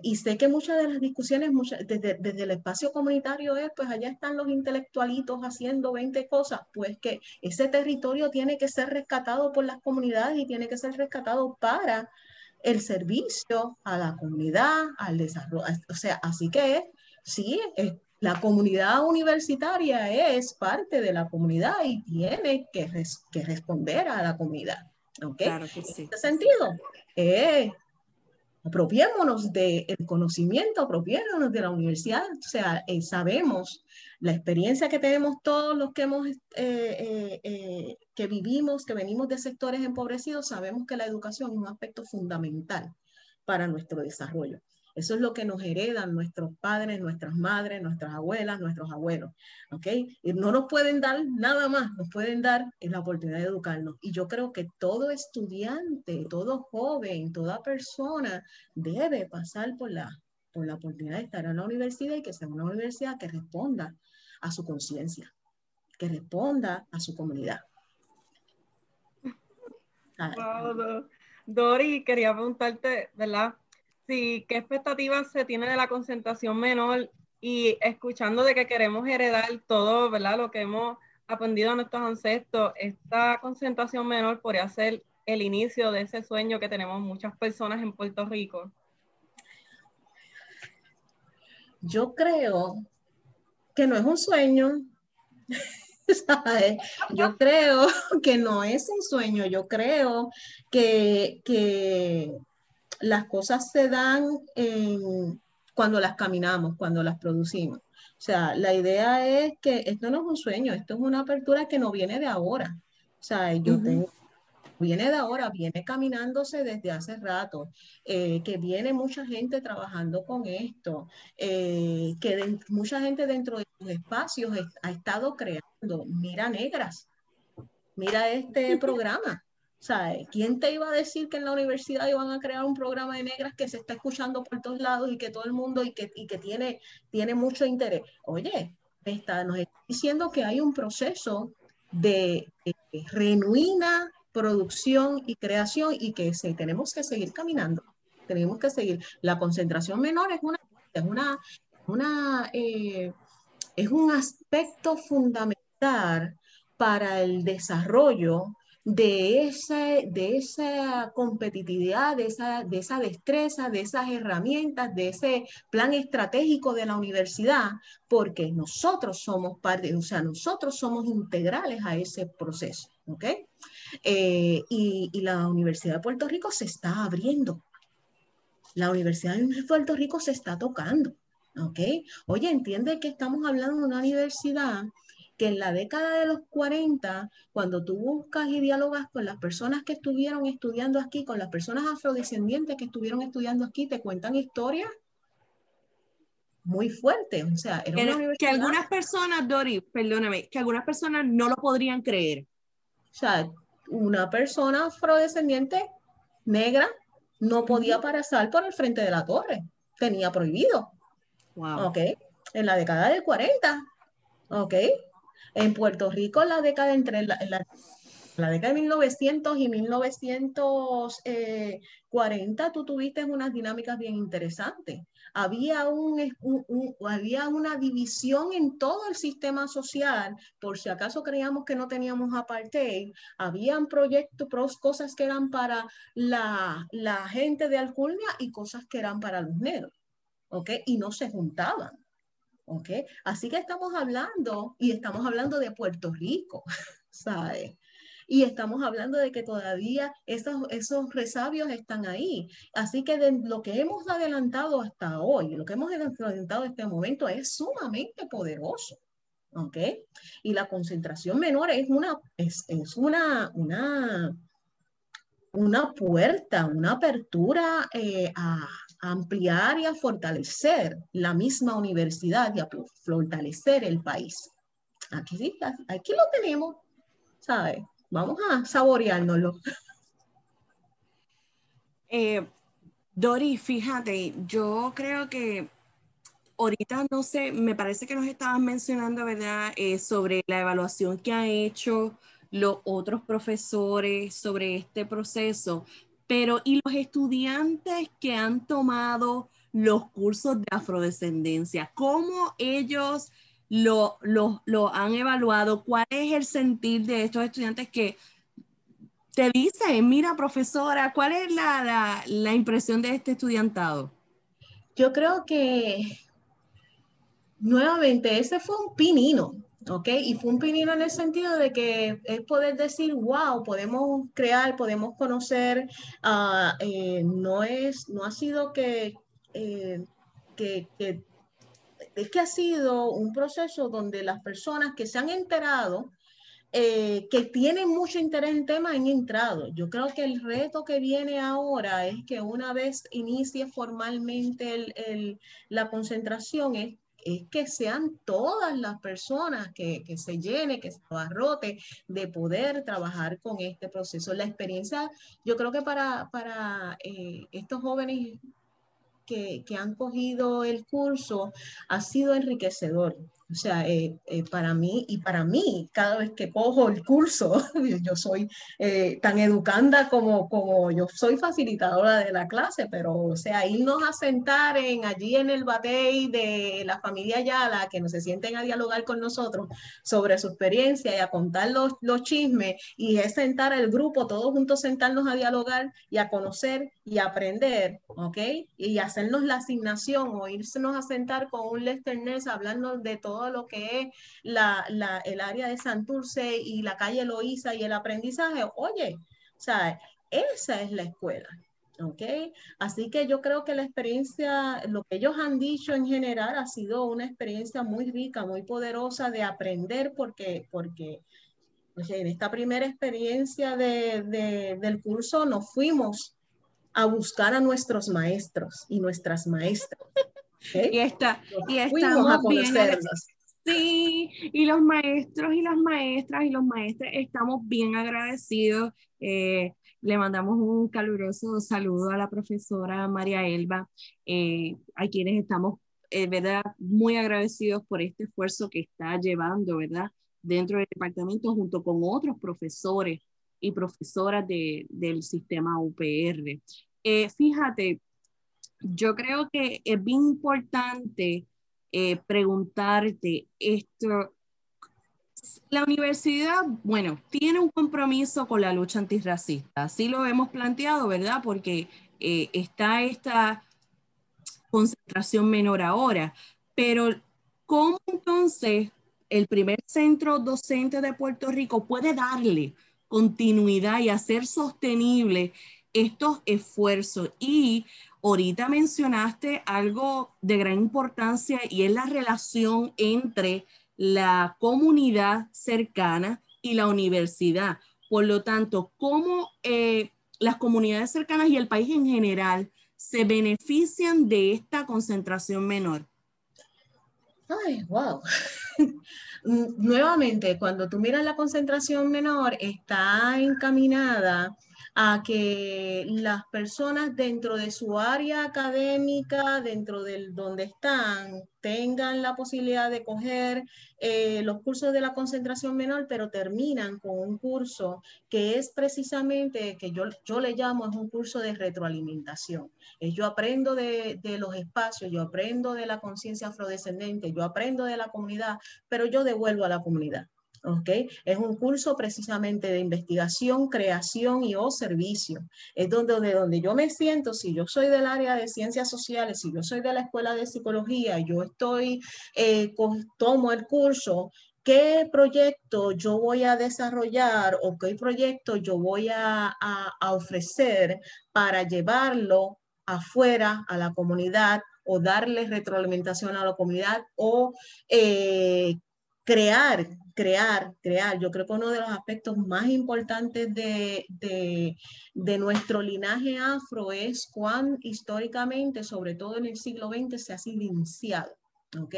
y sé que muchas de las discusiones, desde, el espacio comunitario es, pues allá están los intelectualitos haciendo 20 cosas, pues que ese territorio tiene que ser rescatado por las comunidades y tiene que ser rescatado para el servicio a la comunidad, al desarrollo. O sea, así que sí, es, la comunidad universitaria es parte de la comunidad y tiene que, que responder a la comunidad. ¿okay? Claro que sí. En ese sentido, eh, apropiémonos del conocimiento, apropiémonos de la universidad, o sea, eh, sabemos la experiencia que tenemos todos los que hemos, eh, eh, que vivimos, que venimos de sectores empobrecidos, sabemos que la educación es un aspecto fundamental para nuestro desarrollo. Eso es lo que nos heredan nuestros padres, nuestras madres, nuestras abuelas, nuestros abuelos. ¿Ok? Y no nos pueden dar nada más, nos pueden dar la oportunidad de educarnos. Y yo creo que todo estudiante, todo joven, toda persona debe pasar por la, por la oportunidad de estar en la universidad y que sea una universidad que responda a su conciencia, que responda a su comunidad. Dori, quería preguntarte, ¿verdad? Sí, ¿qué expectativas se tiene de la concentración menor y escuchando de que queremos heredar todo, ¿verdad? Lo que hemos aprendido a nuestros ancestros, esta concentración menor podría ser el inicio de ese sueño que tenemos muchas personas en Puerto Rico. Yo creo que no es un sueño. [laughs] Yo creo que no es un sueño, yo creo que, que las cosas se dan cuando las caminamos, cuando las producimos. O sea, la idea es que esto no es un sueño, esto es una apertura que no viene de ahora. O sea, yo tengo, viene de ahora, viene caminándose desde hace rato, eh, que viene mucha gente trabajando con esto, eh, que mucha gente dentro de los espacios ha estado creando. Mira negras, mira este programa. ¿Quién te iba a decir que en la universidad iban a crear un programa de negras que se está escuchando por todos lados y que todo el mundo y que, y que tiene, tiene mucho interés? Oye, está, nos está diciendo que hay un proceso de, genuina producción y creación y que se, tenemos que seguir caminando, tenemos que seguir. La concentración menor es una, es una eh, es un aspecto fundamental para el desarrollo de esa, de esa competitividad, de esa, de esa destreza, de esas herramientas, de ese plan estratégico de la universidad, porque nosotros somos parte, o sea, nosotros somos integrales a ese proceso, ¿ok? Eh, y, y la Universidad de Puerto Rico se está abriendo. La Universidad de Puerto Rico se está tocando, ¿ok? Oye, entiende que estamos hablando de una universidad que en la década de los 40, cuando tú buscas y dialogas con las personas que estuvieron estudiando aquí, con las personas afrodescendientes que estuvieron estudiando aquí, te cuentan historias muy fuertes. O sea, que algunas personas, Dori, perdóname, que algunas personas no lo podrían creer. O sea, una persona afrodescendiente negra no podía pasar por el frente de la torre. Tenía prohibido. Wow. ¿Ok? En la década del 40. ¿Ok? En Puerto Rico, la década entre la, década de 1900 y 1940, tú tuviste unas dinámicas bien interesantes. Había, un, había una división en todo el sistema social, por si acaso creíamos que no teníamos apartheid, habían proyectos, cosas que eran para la, la gente de Alcurnia y cosas que eran para los negros, ¿ok? Y no se juntaban. ¿Ok? Así que estamos hablando, y estamos hablando de Puerto Rico, [laughs] ¿sabes? Y estamos hablando de que todavía esos, esos resabios están ahí. Así que de lo que hemos adelantado hasta hoy, lo que hemos adelantado en este momento es sumamente poderoso. ¿ok? Y la concentración menor es una, es, es una, una, una puerta, una apertura eh, a, ampliar y a fortalecer la misma universidad y a fortalecer el país. Aquí, aquí lo tenemos, ¿sabes? Vamos a saboreárnoslo. Eh, Dori, fíjate, yo creo que ahorita no sé, me parece que nos estaban mencionando, ¿verdad?, eh, sobre la evaluación que han hecho los otros profesores sobre este proceso, pero ¿y los estudiantes que han tomado los cursos de afrodescendencia? ¿Cómo ellos lo, lo, han evaluado? ¿Cuál es el sentir de estos estudiantes que te dicen, mira profesora, ¿cuál es la, la, la impresión de este estudiantado? Yo creo que nuevamente ese fue un pinino, ¿ok? Y fue un pinino en el sentido de que es poder decir, wow, podemos crear, podemos conocer, ah, eh, no es, no ha sido que, eh, que, que, es que ha sido un proceso donde las personas que se han enterado, eh, que tienen mucho interés en temas han entrado. Yo creo que el reto que viene ahora es que una vez inicie formalmente el, el, la concentración es es que sean todas las personas que, se llene, que se abarrote de poder trabajar con este proceso. La experiencia, yo creo que para, para eh, estos jóvenes que, que han cogido el curso ha sido enriquecedor. O sea, eh, eh, para mí y para mí, cada vez que cojo el curso, [laughs] yo soy eh, tan educanda como, como yo soy facilitadora de la clase, pero o sea, irnos a sentar en, allí en el batey de la familia Yala, que nos se sienten a dialogar con nosotros sobre su experiencia y a contar los, los chismes, y es sentar al grupo, todos juntos sentarnos a dialogar y a conocer y aprender, ¿ok? Y hacernos la asignación o irnos a sentar con un Lester Ness, hablarnos de todo todo lo que es la, la, el área de Santurce y la calle Loíza y el aprendizaje, oye, o sea, esa es la escuela. ¿ok? Así que yo creo que la experiencia, lo que ellos han dicho en general, ha sido una experiencia muy rica, muy poderosa de aprender, porque, porque en esta primera experiencia de, de, del curso nos fuimos a buscar a nuestros maestros y nuestras maestras. Y, está, y estamos bien. Sí, y los maestros y las maestras y los maestros estamos bien agradecidos. Eh, le mandamos un caluroso saludo a la profesora María Elba, eh, a quienes estamos, eh, ¿verdad?, muy agradecidos por este esfuerzo que está llevando, ¿verdad?, dentro del departamento junto con otros profesores y profesoras de, del sistema UPR. fíjate, yo creo que es bien importante eh, preguntarte esto. La universidad, bueno, tiene un compromiso con la lucha antirracista, así lo hemos planteado, ¿verdad? Porque eh, está esta concentración menor ahora, pero ¿cómo entonces el primer centro docente de Puerto Rico puede darle continuidad y hacer sostenible estos esfuerzos? Y Ahorita mencionaste algo de gran importancia y es la relación entre la comunidad cercana y la universidad. Por lo tanto, ¿cómo eh, las comunidades cercanas y el país en general se benefician de esta concentración menor? Ay, wow. [laughs] Nuevamente, cuando tú miras la concentración menor, está encaminada a que las personas dentro de su área académica, dentro del donde están, tengan la posibilidad de coger eh, los cursos de la concentración menor, pero terminan con un curso que es precisamente, que yo, yo le llamo, es un curso de retroalimentación. Es yo aprendo de, de los espacios, yo aprendo de la conciencia afrodescendente, yo aprendo de la comunidad, pero yo devuelvo a la comunidad. ¿Okay? Es un curso precisamente de investigación, creación y o servicio. Es donde, de donde yo me siento, si yo soy del área de ciencias sociales, si yo soy de la escuela de psicología, yo estoy, eh, tomo el curso, qué proyecto yo voy a desarrollar o qué proyecto yo voy a, a, ofrecer para llevarlo afuera a la comunidad o darle retroalimentación a la comunidad o eh, crear, crear, crear. Yo creo que uno de los aspectos más importantes de, de, nuestro linaje afro es cuán históricamente, sobre todo en el siglo XX, se ha silenciado. ¿ok?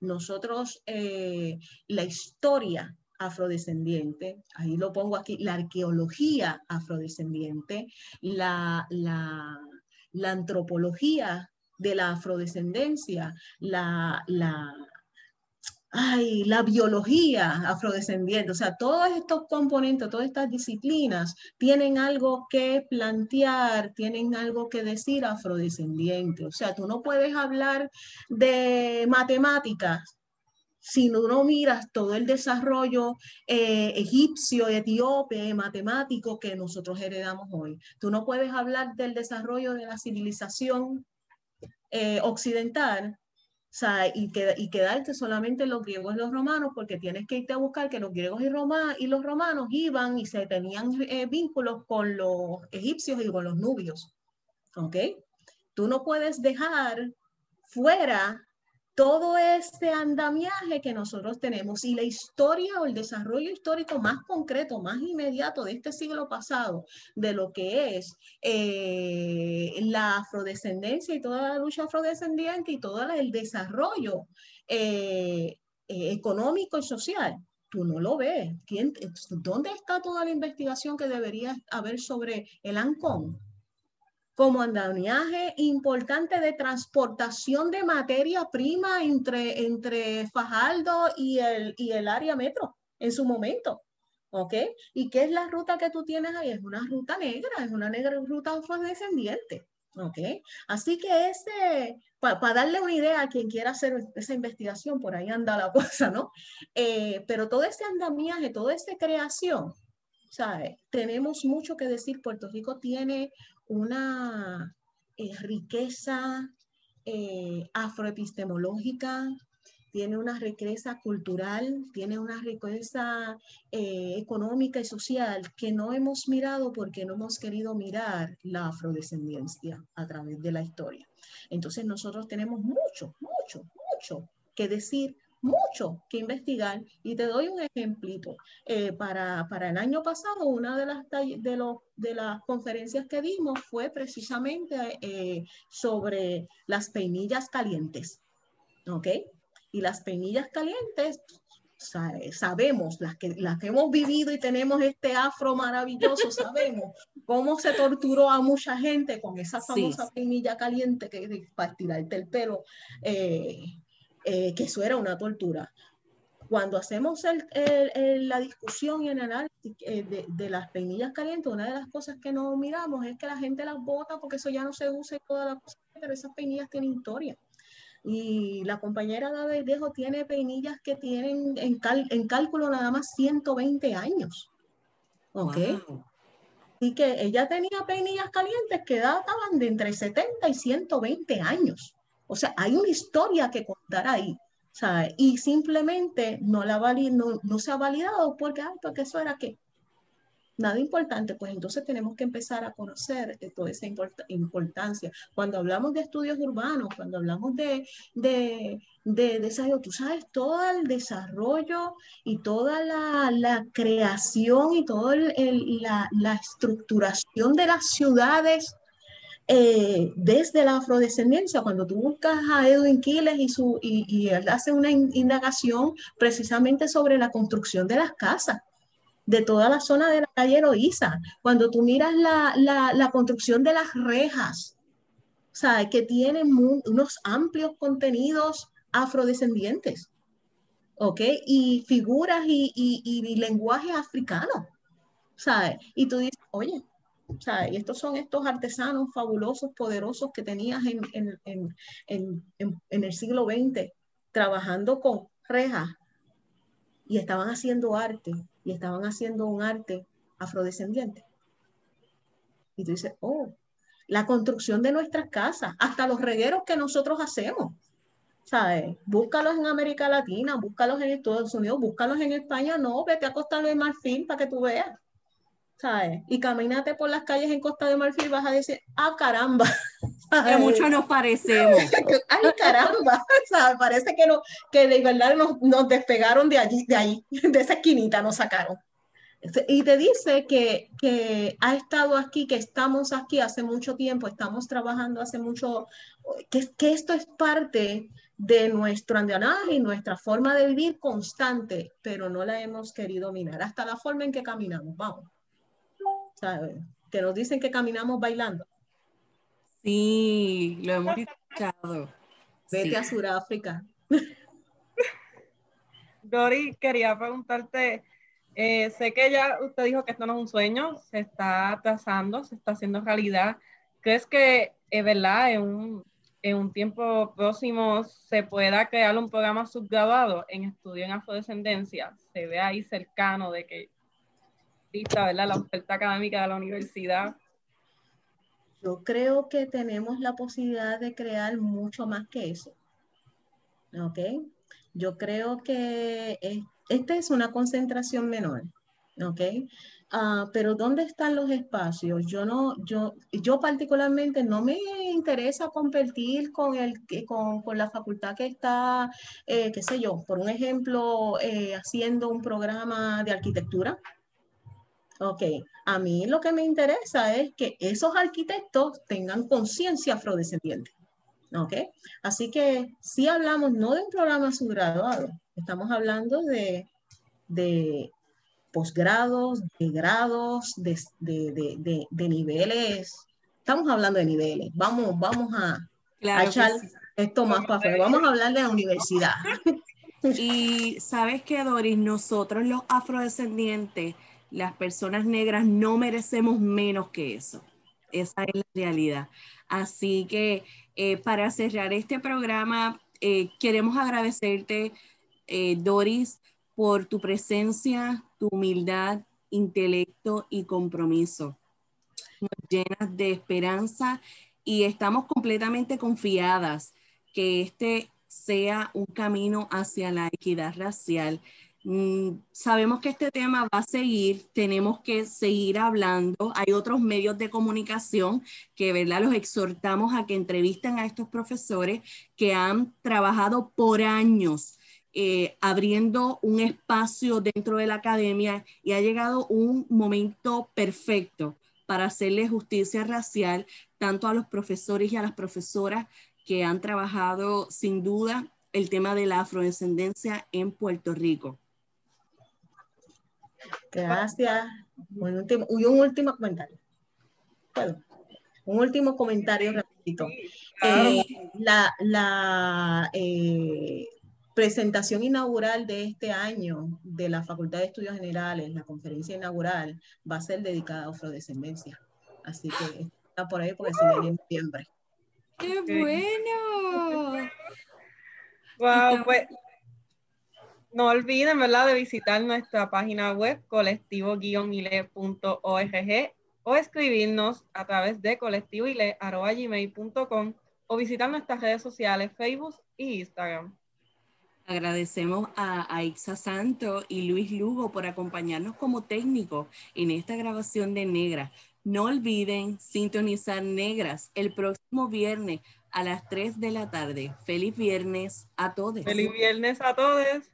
Nosotros, eh, la historia afrodescendiente, ahí lo pongo aquí, la arqueología afrodescendiente, la, la, la antropología de la afrodescendencia, la, la, ay, la biología afrodescendiente, o sea, todos estos componentes, todas estas disciplinas tienen algo que plantear, tienen algo que decir afrodescendiente, o sea, tú no puedes hablar de matemáticas si no miras todo el desarrollo eh, egipcio, etíope, matemático que nosotros heredamos hoy. Tú no puedes hablar del desarrollo de la civilización eh, occidental sea, y, y quedarte solamente en los griegos y los romanos, porque tienes que irte a buscar que los griegos y, Roma, y los romanos iban y se tenían eh, vínculos con los egipcios y con los nubios. ¿Ok? Tú no puedes dejar fuera todo este andamiaje que nosotros tenemos y la historia o el desarrollo histórico más concreto, más inmediato de este siglo pasado, de lo que es eh, la afrodescendencia y toda la lucha afrodescendiente y todo el desarrollo eh, eh, económico y social. Tú no lo ves. ¿Dónde está toda la investigación que debería haber sobre el ANCON? Como andamiaje importante de transportación de materia prima entre, entre Fajardo y el, y el área metro en su momento. ¿Ok? ¿Y qué es la ruta que tú tienes ahí? Es una ruta negra, es una negra ruta afrodescendiente. ¿Ok? Así que ese, para darle una idea a quien quiera hacer esa investigación, por ahí anda la [laughs] cosa, ¿no? Eh, pero todo ese andamiaje, toda esa creación, ¿sabes? Tenemos mucho que decir. Puerto Rico tiene una eh, riqueza eh, afroepistemológica, tiene una riqueza cultural, tiene una riqueza eh, económica y social que no hemos mirado porque no hemos querido mirar la afrodescendencia a través de la historia. Entonces nosotros tenemos mucho, mucho, mucho que decir mucho que investigar y te doy un ejemplito. Eh, para, para, el año pasado, una de las, de, los, de las conferencias que dimos fue precisamente eh, sobre las peinillas calientes. ¿Ok? Y las peinillas calientes, sabemos, las que, las que hemos vivido y tenemos este afro maravilloso, [laughs] sabemos cómo se torturó a mucha gente con esa famosa peinilla caliente que para tirarte el pelo. Eh, eh, que eso era una tortura. Cuando hacemos la discusión y el análisis eh, de, las peinillas calientes, una de las cosas que no miramos es que la gente las bota porque eso ya no se usa y toda la cosa, pero esas peinillas tienen historia. Y la compañera David Dejo tiene peinillas que tienen en, en cálculo nada más 120 años. ¿Ok? Y que ella tenía peinillas calientes que databan de entre 70 y 120 años. O sea, hay una historia que contar ahí. ¿sabes? Y simplemente no, la no, no se ha validado porque, ay, porque eso era que nada importante, pues entonces tenemos que empezar a conocer toda esa importancia. Cuando hablamos de estudios urbanos, cuando hablamos de, de, de desarrollo, tú sabes, todo el desarrollo y toda la, la creación y toda la, la estructuración de las ciudades eh, desde la afrodescendencia, cuando tú buscas a Edwin Quiles y, él hace una indagación precisamente sobre la construcción de las casas de toda la zona de la calle Eloísa, cuando tú miras la, construcción de las rejas, o sea, que tienen unos amplios contenidos afrodescendientes, ¿ok? Y figuras y, y, y lenguaje africano, ¿sabes? Y tú dices, oye, o sea, y estos son estos artesanos fabulosos, poderosos que tenías en, el siglo XX, trabajando con rejas y estaban haciendo arte y estaban haciendo un arte afrodescendiente. Y tú dices, oh, la construcción de nuestras casas, hasta los regueros que nosotros hacemos. ¿Sabes? Búscalos en América Latina, búscalos en Estados Unidos, búscalos en España, no, vete a Costa de Marfil para que tú veas. ¿Sabes? Y camínate por las calles en Costa de Marfil, vas a decir, ah, caramba. [laughs] Que mucho nos parecemos. [laughs] Ay, caramba. [laughs] ¿sabes? Parece que, no, que de verdad nos, nos, despegaron de allí, de ahí, de esa esquinita nos sacaron. Y te dice que, que ha estado aquí, que estamos aquí hace mucho tiempo, estamos trabajando hace mucho, que, que esto es parte de nuestro andanaje y nuestra forma de vivir constante, pero no la hemos querido mirar, hasta la forma en que caminamos, vamos. Que nos dicen que caminamos bailando. Sí, lo hemos escuchado. Vete a Sudáfrica. [laughs] Dori, quería preguntarte, eh, sé que ya usted dijo que esto no es un sueño, se está trazando, se está haciendo realidad. ¿Crees que, es verdad, en un, en un tiempo próximo se pueda crear un programa subgraduado en estudio en afrodescendencia? Se ve ahí cercano de que la oferta académica de la universidad. Yo creo que tenemos la posibilidad de crear mucho más que eso. ¿Ok? Yo creo que esta es una concentración menor. ¿Ok? Uh, pero ¿dónde están los espacios? Yo no, yo, yo particularmente no me interesa competir con, el, con, con la facultad que está, eh, qué sé yo, por un ejemplo, eh, haciendo un programa de arquitectura, Ok, a mí lo que me interesa es que esos arquitectos tengan conciencia afrodescendiente. Ok, así que si hablamos no de un programa subgraduado, estamos hablando de, de posgrados, de grados, de, de, de, niveles estamos hablando de niveles. Vamos, vamos a, echar esto más para afuera. Vamos a hablar de la universidad. [laughs] Y sabes que, Doris, nosotros los afrodescendientes, las personas negras, no merecemos menos que eso. Esa es la realidad. Así que eh, para cerrar este programa, eh, queremos agradecerte, eh, Doris, por tu presencia, tu humildad, intelecto y compromiso. Nos llenas de esperanza y estamos completamente confiadas que este sea un camino hacia la equidad racial. Mm, sabemos que este tema va a seguir, tenemos que seguir hablando. Hay otros medios de comunicación que, ¿verdad? Los exhortamos a que entrevisten a estos profesores que han trabajado por años eh, abriendo un espacio dentro de la academia y ha llegado un momento perfecto para hacerle justicia racial tanto a los profesores y a las profesoras que han trabajado sin duda el tema de la afrodescendencia en Puerto Rico. Gracias. Un último, un último comentario. un último comentario rapidito. Eh, la, la eh, presentación inaugural de este año de la Facultad de Estudios Generales, la conferencia inaugural, va a ser dedicada a afrodescendencia. Así que está por ahí porque se viene en noviembre. ¡Qué bueno! Wow, pues no olviden, ¿verdad?, de visitar nuestra página web colectivo-ile.org o escribirnos a través de colectivoile.com o visitar nuestras redes sociales, Facebook e Instagram. Agradecemos a, Aixa Santo y Luis Lugo por acompañarnos como técnico en esta grabación de Negra. No olviden sintonizar Negras el próximo viernes a las 3 de la tarde. Feliz viernes a todos. Feliz viernes a todos.